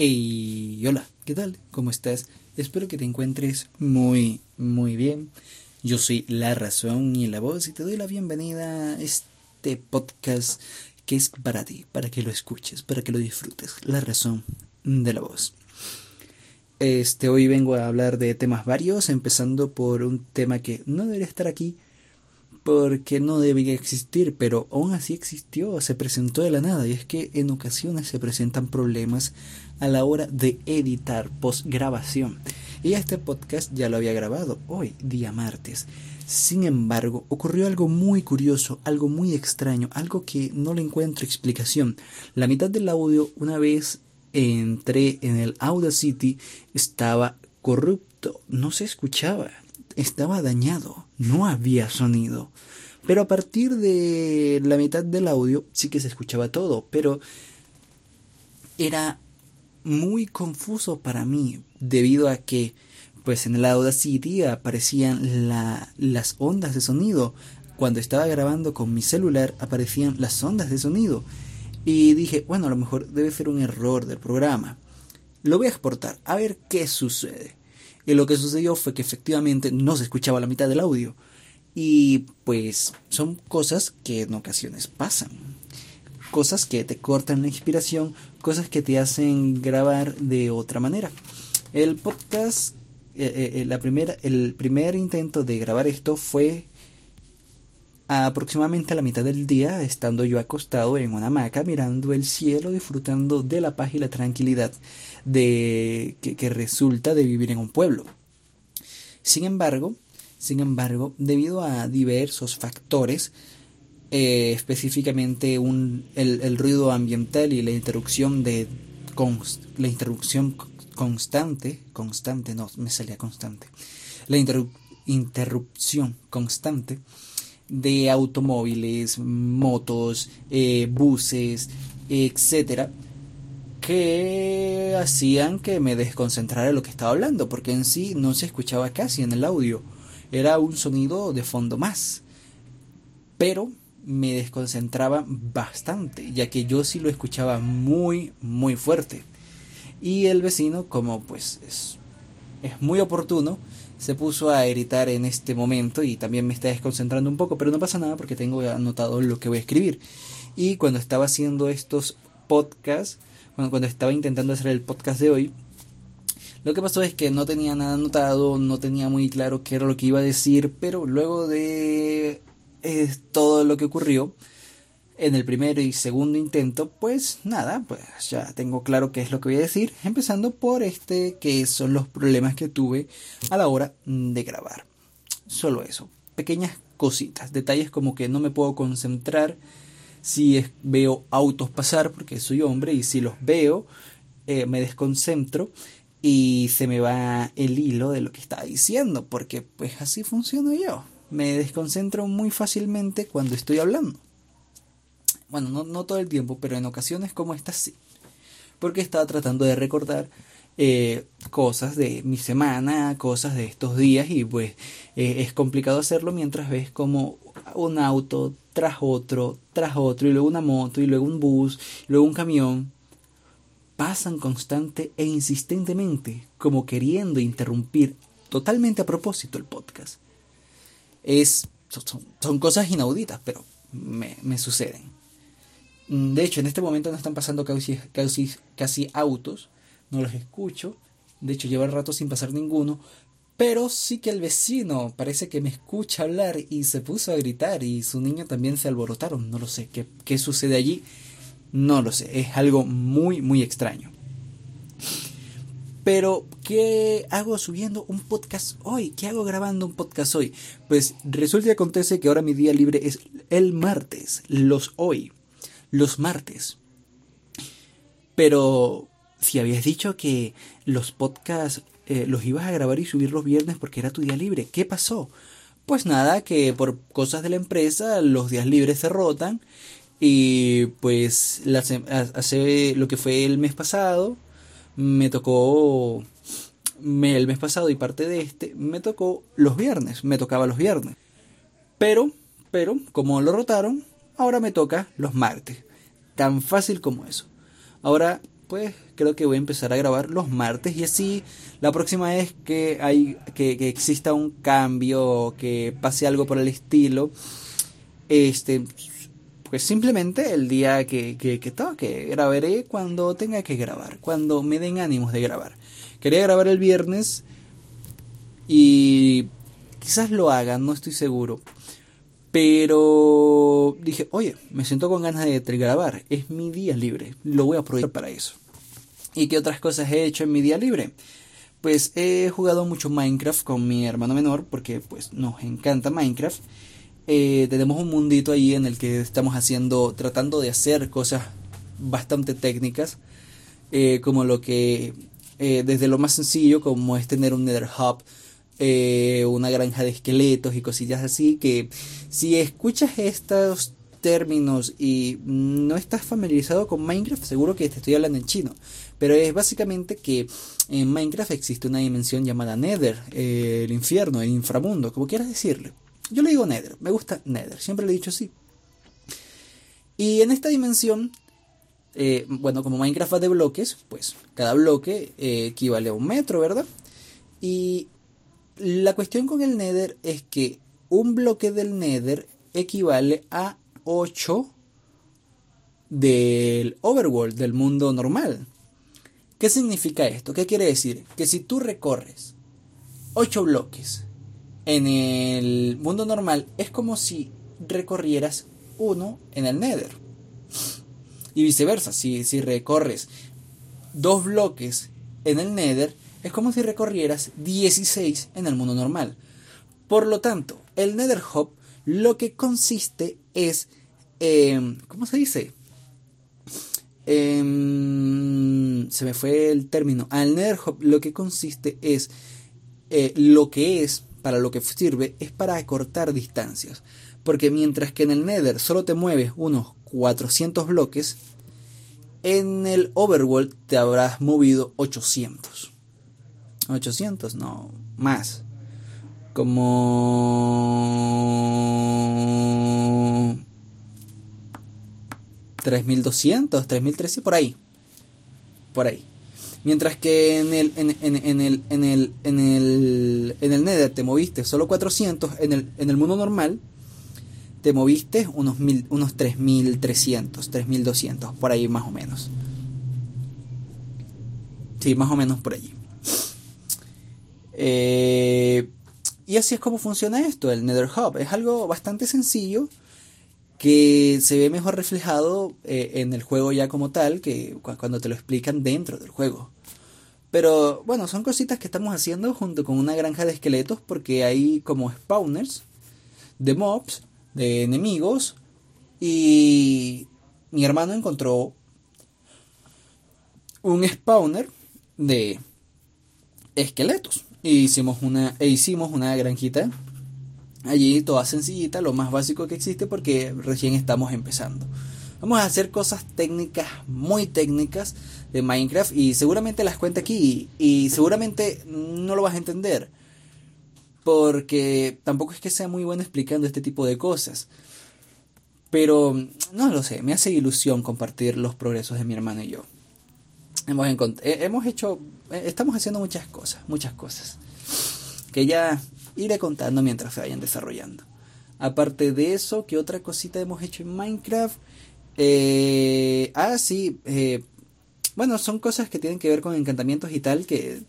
Hey, hola, ¿qué tal? ¿Cómo estás? Espero que te encuentres muy, muy bien. Yo soy La Razón y la Voz y te doy la bienvenida a este podcast que es para ti, para que lo escuches, para que lo disfrutes. La Razón de la Voz. Este, hoy vengo a hablar de temas varios, empezando por un tema que no debería estar aquí porque no debía existir, pero aún así existió, se presentó de la nada, y es que en ocasiones se presentan problemas a la hora de editar postgrabación. Y este podcast ya lo había grabado hoy, día martes. Sin embargo, ocurrió algo muy curioso, algo muy extraño, algo que no le encuentro explicación. La mitad del audio, una vez entré en el Audacity, estaba corrupto, no se escuchaba estaba dañado, no había sonido. Pero a partir de la mitad del audio sí que se escuchaba todo, pero era muy confuso para mí debido a que pues en el Audacity aparecían las ondas de sonido. Cuando estaba grabando con mi celular aparecían las ondas de sonido. Y dije, bueno, a lo mejor debe ser un error del programa. Lo voy a exportar, a ver qué sucede. Y lo que sucedió fue que efectivamente no se escuchaba la mitad del audio. Y pues son cosas que en ocasiones pasan. Cosas que te cortan la inspiración, cosas que te hacen grabar de otra manera. El podcast, eh, eh, eh, la primera, el primer intento de grabar esto fue aproximadamente a la mitad del día, estando yo acostado en una hamaca mirando el cielo, disfrutando de la paz y la tranquilidad de que, resulta de vivir en un pueblo. Sin embargo, sin embargo, debido a diversos factores, eh, específicamente un, el, ruido ambiental y la interrupción de la interrupción constante, constante, no, me salía constante, la interrupción constante de automóviles, motos, eh, buses, etcétera, que hacían que me desconcentrara lo que estaba hablando, porque en sí no se escuchaba casi en el audio, era un sonido de fondo más, pero me desconcentraba bastante, ya que yo sí lo escuchaba muy, muy fuerte. Y el vecino, como pues es, es muy oportuno, se puso a editar en este momento y también me está desconcentrando un poco, pero no pasa nada porque tengo anotado lo que voy a escribir. Y cuando estaba haciendo estos podcasts, cuando, cuando estaba intentando hacer el podcast de hoy, lo que pasó es que no tenía nada anotado, no tenía muy claro qué era lo que iba a decir, pero luego de eh, todo lo que ocurrió, en el primero y segundo intento, pues nada, pues ya tengo claro qué es lo que voy a decir, empezando por este que son los problemas que tuve a la hora de grabar. Solo eso, pequeñas cositas, detalles como que no me puedo concentrar si veo autos pasar porque soy hombre y si los veo eh, me desconcentro y se me va el hilo de lo que estaba diciendo porque pues así funciono yo. Me desconcentro muy fácilmente cuando estoy hablando. Bueno, no, no todo el tiempo, pero en ocasiones como esta sí. Porque estaba tratando de recordar eh, cosas de mi semana, cosas de estos días y pues eh, es complicado hacerlo mientras ves como un auto tras otro, tras otro y luego una moto y luego un bus, y luego un camión pasan constante e insistentemente como queriendo interrumpir totalmente a propósito el podcast. Es, son, cosas inauditas, pero me, me suceden. Mm, de hecho, en este momento no están pasando casi, casi, casi autos, no los escucho. De hecho, lleva rato sin pasar ninguno. Pero sí que el vecino parece que me escucha hablar y se puso a gritar y su niño también se alborotaron. No lo sé. ¿Qué, qué sucede allí? No lo sé. Es algo muy, muy extraño. Pero, ¿qué hago subiendo un podcast hoy? ¿Qué hago grabando un podcast hoy? Pues resulta y acontece que ahora mi día libre es el martes, los hoy los martes. Pero si habías dicho que los podcasts eh, los ibas a grabar y subir los viernes porque era tu día libre, ¿qué pasó? Pues nada, que por cosas de la empresa los días libres se rotan y pues hace lo que fue el mes pasado me tocó el mes pasado y parte de este me tocó los viernes, me tocaba los viernes. Pero, pero, como lo rotaron, ahora me toca los martes. Tan fácil como eso. Ahora pues creo que voy a empezar a grabar los martes y así la próxima vez que hay que, que exista un cambio que pase algo por el estilo este pues simplemente el día que, que, que toque grabaré cuando tenga que grabar cuando me den ánimos de grabar. Quería grabar el viernes y quizás lo hagan no estoy seguro pero dije, oye, me siento con ganas de grabar. Es mi día libre. Lo voy a aprovechar para eso. ¿Y qué otras cosas he hecho en mi día libre? Pues he jugado mucho Minecraft con mi hermano menor porque pues nos encanta Minecraft. Eh, tenemos un mundito ahí en el que estamos haciendo, tratando de hacer cosas bastante técnicas, eh, como lo que, eh, desde lo más sencillo como es tener un Nether Hub, una granja de esqueletos y cosillas así, que si escuchas estos términos y no estás familiarizado con Minecraft, seguro que te estoy hablando en chino. Pero es básicamente que en Minecraft existe una dimensión llamada Nether, eh, el infierno, el inframundo, como quieras decirle. Yo le digo Nether, me gusta Nether, siempre le he dicho así. Y en esta dimensión, eh, bueno, como Minecraft va de bloques, pues cada bloque eh, equivale a un metro, ¿verdad? Y la cuestión con el Nether es que un bloque del Nether equivale a 8 del overworld, del mundo normal. ¿Qué significa esto? ¿Qué quiere decir? Que si tú recorres 8 bloques en el mundo normal, es como si recorrieras uno en el Nether. Y viceversa, si, si recorres dos bloques en el Nether, es como si recorrieras 16 en el mundo normal. Por lo tanto, el Nether Hub lo que consiste es Em, ¿Cómo se dice? Em, se me fue el término. Al Nether lo que consiste es eh, lo que es, para lo que sirve, es para acortar distancias. Porque mientras que en el Nether solo te mueves unos 400 bloques, en el Overworld te habrás movido 800. 800, no, más. Como 3200, 3300, por ahí. Por ahí. Mientras que en el, en, en, en, el, en, el, en, el, en el Nether te moviste solo 400, en el, en el mundo normal te moviste unos, mil, unos 3300, 3200, por ahí más o menos. Sí, más o menos por allí. Eh, y así es como funciona esto, el Nether Hub. Es algo bastante sencillo que se ve mejor reflejado eh, en el juego ya como tal que cuando te lo explican dentro del juego. Pero bueno, son cositas que estamos haciendo junto con una granja de esqueletos porque hay como spawners de mobs, de enemigos y mi hermano encontró un spawner de esqueletos. E hicimos una, e hicimos una granjita Allí toda sencillita, lo más básico que existe porque recién estamos empezando. Vamos a hacer cosas técnicas, muy técnicas de Minecraft y seguramente las cuento aquí y, seguramente no lo vas a entender. Porque tampoco es que sea muy bueno explicando este tipo de cosas. Pero no lo sé, me hace ilusión compartir los progresos de mi hermano y yo. Hemos, hemos hecho, estamos haciendo muchas cosas, muchas cosas. Que ya iré contando mientras se vayan desarrollando. Aparte de eso, ¿qué otra cosita hemos hecho en Minecraft? Eh, ah, sí. Eh, bueno, son cosas que tienen que ver con encantamientos y tal que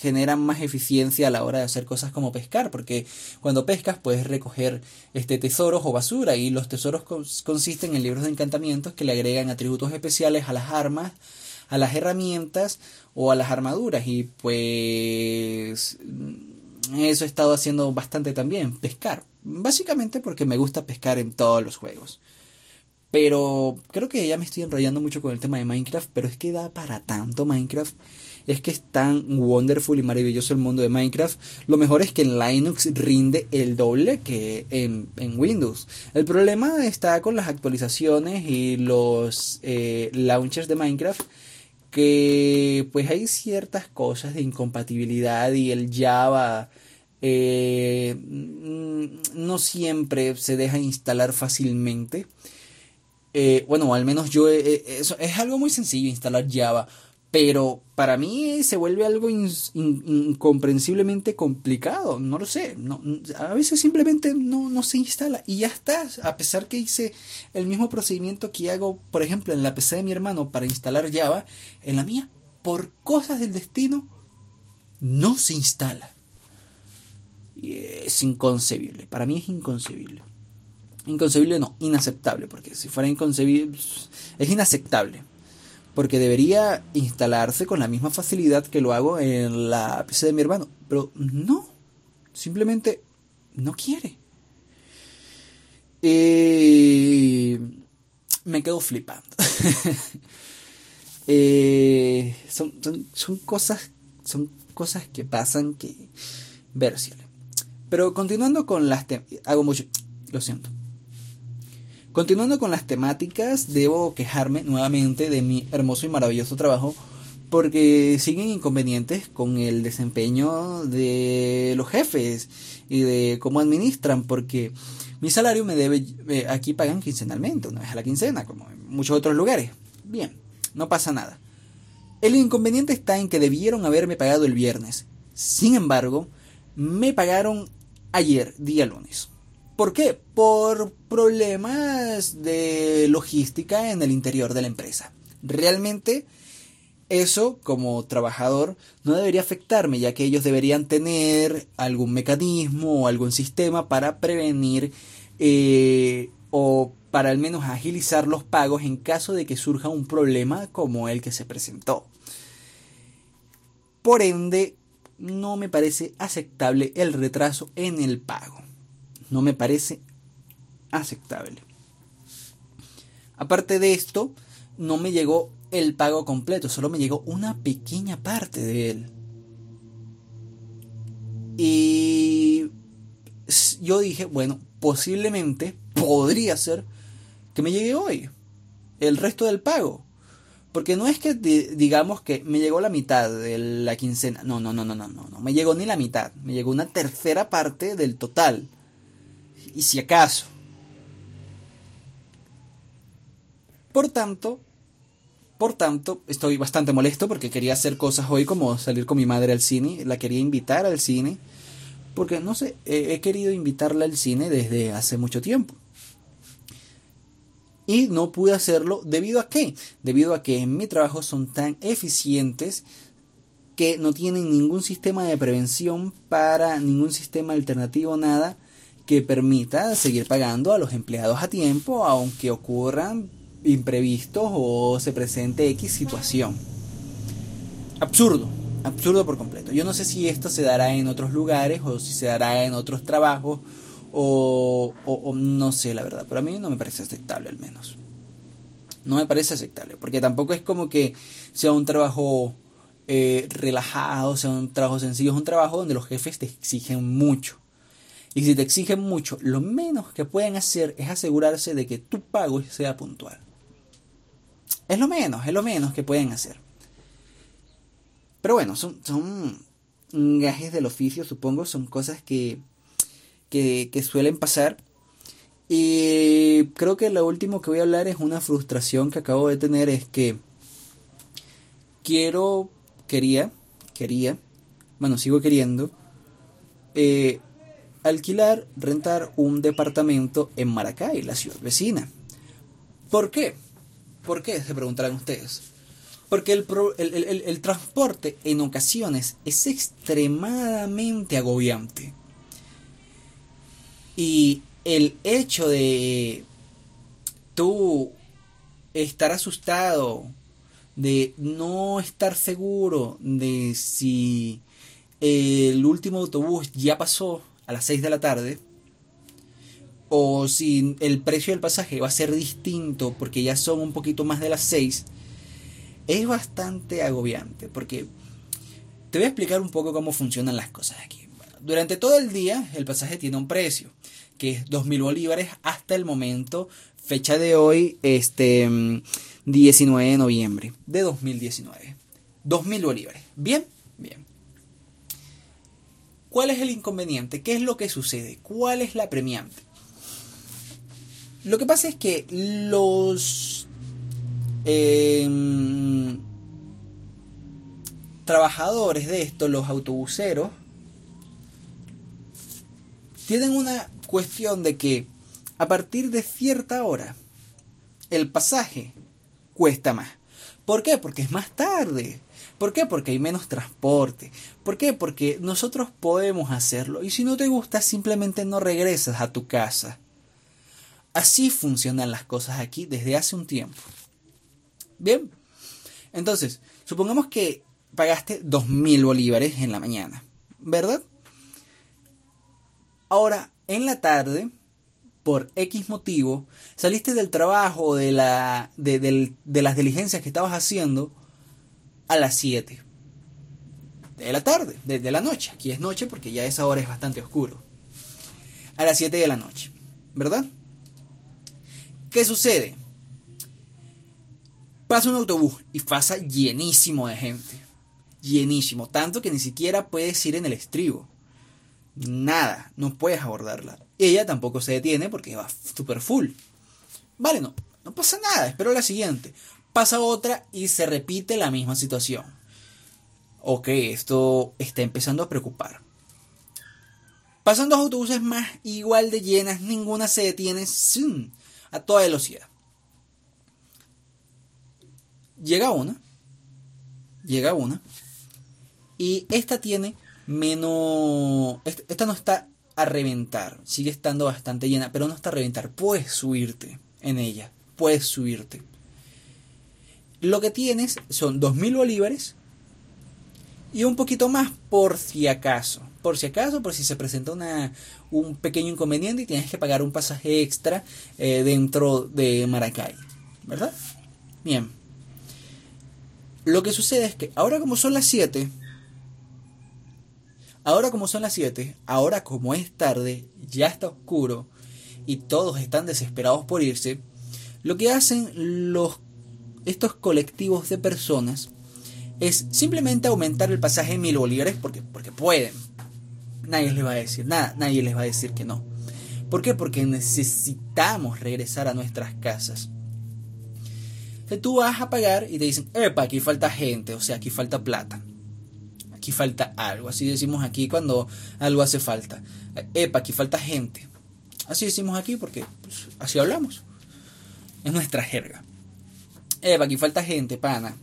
generan más eficiencia a la hora de hacer cosas como pescar, porque cuando pescas puedes recoger este tesoros o basura y los tesoros consisten en libros de encantamientos que le agregan atributos especiales a las armas, a las herramientas o a las armaduras y pues eso he estado haciendo bastante también, pescar. Básicamente porque me gusta pescar en todos los juegos. Pero creo que ya me estoy enrollando mucho con el tema de Minecraft, pero es que da para tanto Minecraft. Es que es tan wonderful y maravilloso el mundo de Minecraft. Lo mejor es que en Linux rinde el doble que en, Windows. El problema está con las actualizaciones y los eh, launchers de Minecraft que pues hay ciertas cosas de incompatibilidad y el Java eh, no siempre se deja instalar fácilmente. Eh, bueno, al menos yo, eso es algo muy sencillo instalar Java, pero para mí se vuelve algo incomprensiblemente complicado, no lo sé, a veces simplemente no, no se instala y ya está, a pesar que hice el mismo procedimiento que hago, por ejemplo, en la PC de mi hermano para instalar Java, en la mía, por cosas del destino, no se instala. Y es inconcebible, para mí es inconcebible. Inconcebible no, inaceptable, porque si fuera inconcebible, es inaceptable porque debería instalarse con la misma facilidad que lo hago en la PC de mi hermano. Pero no, simplemente no quiere. Eh, me quedo flipando. Eh, son, son, cosas son cosas que pasan que versión. Pero continuando con las hago mucho lo siento Continuando con las temáticas, debo quejarme nuevamente de mi hermoso y maravilloso trabajo porque siguen inconvenientes con el desempeño de los jefes y de cómo administran, porque mi salario me debe, eh, aquí pagan quincenalmente, una vez a la quincena, como en muchos otros lugares. Bien, no pasa nada. El inconveniente está en que debieron haberme pagado el viernes. Sin embargo, me pagaron ayer, día lunes. ¿Por qué? Por problemas de logística en el interior de la empresa. Realmente eso como trabajador no debería afectarme ya que ellos deberían tener algún mecanismo o algún sistema para prevenir eh, o para al menos agilizar los pagos en caso de que surja un problema como el que se presentó. Por ende, no me parece aceptable el retraso en el pago no me parece aceptable. Aparte de esto, no me llegó el pago completo, solo me llegó una pequeña parte de él. Y yo dije, bueno, posiblemente podría ser que me llegue hoy el resto del pago. Porque no es que digamos que me llegó la mitad de la quincena. No, no, no, no, no, no. No me llegó ni la mitad. Me llegó una tercera parte del total y si acaso. Por tanto, por tanto, estoy bastante molesto porque quería hacer cosas hoy como salir con mi madre al cine, la quería invitar al cine, porque no sé, he, querido invitarla al cine desde hace mucho tiempo. Y no pude hacerlo debido a qué? Debido a que en mi trabajo son tan eficientes que no tienen ningún sistema de prevención para ningún sistema alternativo, nada que permita seguir pagando a los empleados a tiempo aunque ocurran imprevistos o se presente X situación. Absurdo, absurdo por completo. Yo no sé si esto se dará en otros lugares o si se dará en otros trabajos o, no sé la verdad, pero a mí no me parece aceptable al menos. No me parece aceptable, porque tampoco es como que sea un trabajo eh, relajado, sea un trabajo sencillo, es un trabajo donde los jefes te exigen mucho. Y si te exigen mucho, lo menos que pueden hacer es asegurarse de que tu pago sea puntual. Es lo menos, es lo menos que pueden hacer. Pero bueno, son, son gajes del oficio, supongo, son cosas que, que, que suelen pasar. Y creo que lo último que voy a hablar es una frustración que acabo de tener, es que quiero, quería, quería, bueno, sigo queriendo, eh, alquilar, rentar un departamento en Maracay, la ciudad vecina. ¿Por qué? ¿Por qué? Se preguntarán ustedes. Porque el, transporte en ocasiones es extremadamente agobiante. Y el hecho de tú estar asustado, de no estar seguro de si el último autobús ya pasó a las 6 de la tarde, o si el precio del pasaje va a ser distinto porque ya son un poquito más de las 6, es bastante agobiante porque te voy a explicar un poco cómo funcionan las cosas aquí. durante todo el día el pasaje tiene un precio, que es 2.000 bolívares hasta el momento, fecha de hoy, este 19 de noviembre de 2019. 2.000 bolívares. Bien. ¿Cuál es el inconveniente? ¿Qué es lo que sucede? ¿Cuál es la premiante? Lo que pasa es que los em, trabajadores de esto, los autobuseros, tienen una cuestión de que a partir de cierta hora el pasaje cuesta más. ¿Por qué? Porque es más tarde. ¿Por qué? Porque hay menos transporte. ¿Por qué? Porque nosotros podemos hacerlo. Y si no te gusta, simplemente no regresas a tu casa. Así funcionan las cosas aquí desde hace un tiempo. Bien. Entonces, supongamos que pagaste 2.000 bolívares en la mañana. ¿Verdad? Ahora, en la tarde, por X motivo, saliste del trabajo, de, la, de, las diligencias que estabas haciendo a las 7 de la tarde, de, la noche. Aquí es noche porque ya esa hora es bastante oscuro. A las 7 de la noche, ¿verdad? ¿Qué sucede? Pasa un autobús y pasa llenísimo de gente. Llenísimo. Tanto que ni siquiera puedes ir en el estribo. Nada, no puedes abordarla. Ella tampoco se detiene porque va super full. Vale, no, no pasa nada, espero la siguiente. Pasa otra y se repite la misma situación. Ok, esto está empezando a preocupar. Pasan dos autobuses más igual de llenas, ninguna se detiene a toda velocidad. Llega una, llega una, y esta tiene menos... Esta no está a reventar, sigue estando bastante llena, pero no está a reventar. Puedes subirte en ella, puedes subirte. Lo que tienes son 2.000 bolívares y un poquito más por si acaso. Por si acaso, por si se presenta una, un pequeño inconveniente y tienes que pagar un pasaje extra eh, dentro de Maracay. ¿Verdad? Bien. Lo que sucede es que ahora como son las 7, Ahora como son las 7, ahora como es tarde, ya está oscuro y todos están desesperados por irse, lo que hacen los, estos colectivos de personas es simplemente aumentar el pasaje mil bolívares porque, porque pueden. Nadie les va a decir nada, nadie les va a decir que no. ¿Por qué? Porque necesitamos regresar a nuestras casas. Si tú vas a pagar y te dicen, epa, aquí falta gente, o sea, aquí falta plata aquí falta algo. Así decimos aquí cuando algo hace falta. Epa, aquí falta gente. Así decimos aquí porque pues, así hablamos. Es nuestra jerga. Epa, aquí falta gente, pana.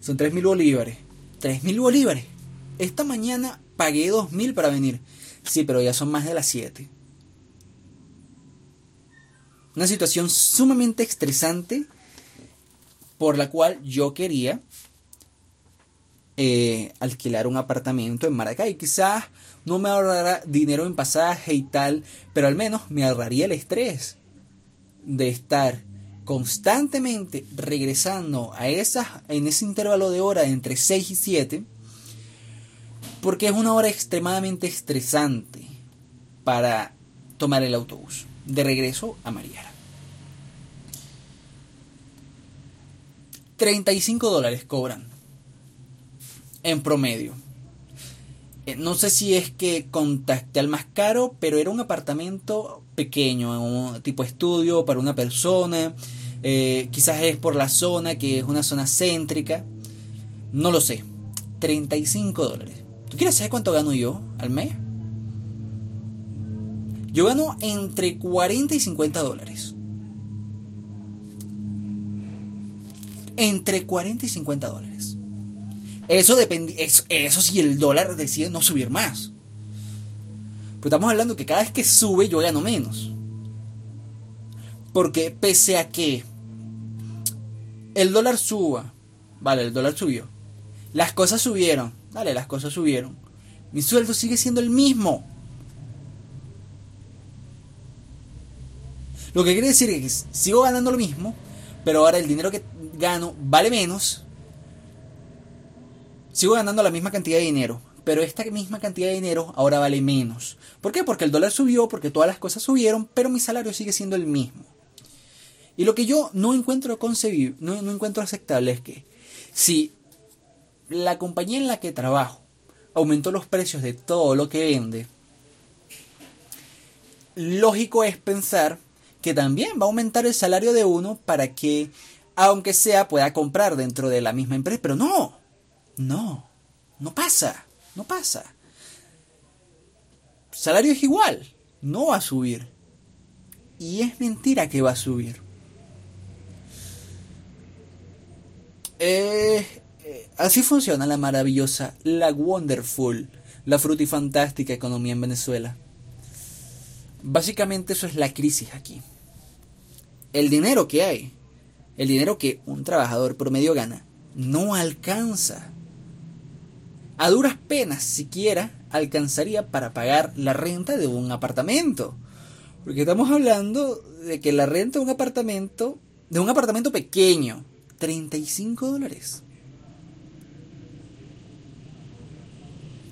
Son 3.000 bolívares. 3.000 bolívares. Esta mañana pagué 2.000 para venir. Sí, pero ya son más de las 7. Una situación sumamente estresante por la cual yo quería eh, alquilar un apartamento en Maracay. Quizás no me ahorrará dinero en pasaje y tal, pero al menos me ahorraría el estrés de estar constantemente regresando a esas, en ese intervalo de hora entre 6 y 7, porque es una hora extremadamente estresante para tomar el autobús de regreso a Mariara. 35 dólares cobran en promedio. Eh, no sé si es que contacté al más caro, pero era un apartamento pequeño, un tipo estudio para una persona. Eh, quizás es por la zona, que es una zona céntrica. No lo sé. 35 dólares. ¿Tú quieres saber cuánto gano yo al mes? Yo gano entre 40 y 50 dólares. Entre 40 y 50 dólares. Eso depende, eso, si el dólar decide no subir más. Pero estamos hablando que cada vez que sube yo gano menos. Porque pese a que el dólar suba, vale, el dólar subió. Las cosas subieron, vale, las cosas subieron. Mi sueldo sigue siendo el mismo. Lo que quiere decir es que sigo ganando lo mismo, pero ahora el dinero que gano vale menos Sigo ganando la misma cantidad de dinero, pero esta misma cantidad de dinero ahora vale menos. ¿Por qué? Porque el dólar subió, porque todas las cosas subieron, pero mi salario sigue siendo el mismo. Y lo que yo no encuentro concebible, no, no encuentro aceptable es que si la compañía en la que trabajo aumentó los precios de todo lo que vende, lógico es pensar que también va a aumentar el salario de uno para que, aunque sea, pueda comprar dentro de la misma empresa. Pero no, no, no pasa, no pasa. Salario es igual, no va a subir. Y es mentira que va a subir. Eh, eh, así funciona la maravillosa, la wonderful, la frutifantástica economía en Venezuela. Básicamente eso es la crisis aquí. El dinero que hay, el dinero que un trabajador promedio gana, no alcanza. A duras penas siquiera alcanzaría para pagar la renta de un apartamento. Porque estamos hablando de que la renta de un apartamento, de un apartamento pequeño, 35 dólares.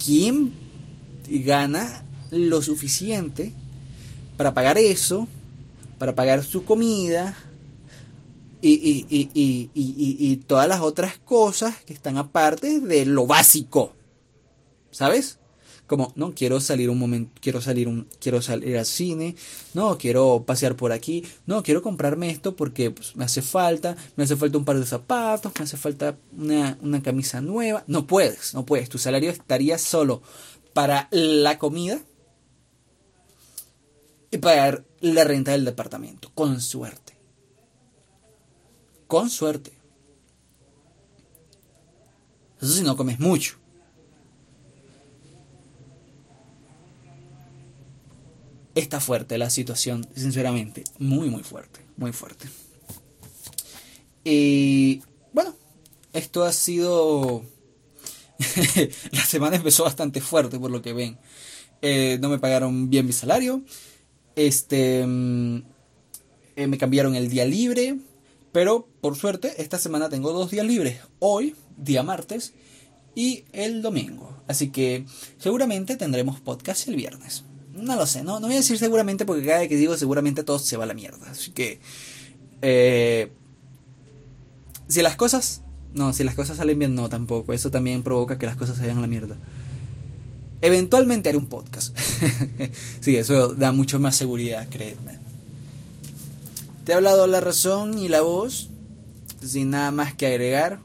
¿Quién gana lo suficiente para pagar eso, para pagar su comida y, y, y, y, todas las otras cosas que están aparte de lo básico? ¿Sabes? como no quiero salir un momento quiero salir un quiero salir al cine no quiero pasear por aquí no quiero comprarme esto porque pues, me hace falta me hace falta un par de zapatos me hace falta una, una camisa nueva no puedes no puedes tu salario estaría solo para la comida y pagar la renta del departamento con suerte con suerte eso si no comes mucho está fuerte la situación, sinceramente. Muy, muy fuerte, muy fuerte. Y bueno, esto ha sido... la semana empezó bastante fuerte por lo que ven. Eh, no me pagaron bien mi salario. Este... Mm, eh, me cambiaron el día libre. Pero por suerte, esta semana tengo dos días libres. Hoy, día martes, y el domingo. Así que seguramente tendremos podcast el viernes. No lo sé, no, no voy a decir seguramente porque cada vez que digo seguramente todo se va a la mierda. Así que... Eh, si las cosas... No, si las cosas salen bien, no tampoco. Eso también provoca que las cosas se vayan a la mierda. Eventualmente haré un podcast. sí, eso da mucho más seguridad, créeme. Te he hablado la razón y la voz, sin nada más que agregar.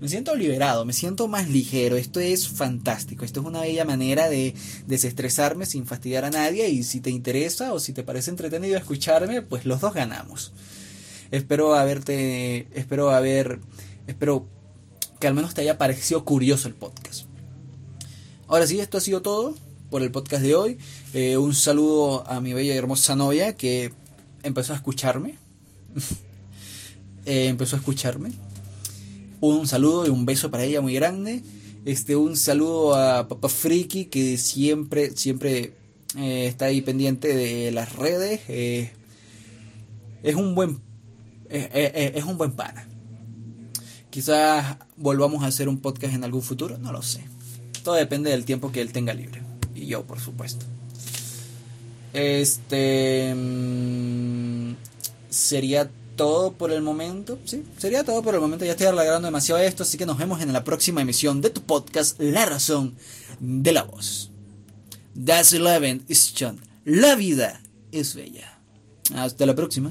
Me siento liberado, me siento más ligero. Esto es fantástico. Esto es una bella manera de desestresarme sin fastidiar a nadie. Y si te interesa o si te parece entretenido escucharme, pues los dos ganamos. Espero haberte. Espero haber. Espero que al menos te haya parecido curioso el podcast. Ahora sí, esto ha sido todo por el podcast de hoy. Eh, un saludo a mi bella y hermosa novia que empezó a escucharme. Eh, empezó a escucharme un saludo y un beso para ella muy grande. Este, un saludo a Papá Friki que siempre, siempre eh, está ahí pendiente de las redes. Eh, es un buen, es un buen pana. Quizás volvamos a hacer un podcast en algún futuro, no lo sé. Todo depende del tiempo que él tenga libre. Y yo, por supuesto. Este mm, sería todo por el momento. Sí, sería todo por el momento. Ya estoy alargando demasiado esto, así que nos vemos en la próxima emisión de tu podcast La razón de la voz. That's 11 is John. La vida es bella. Hasta la próxima.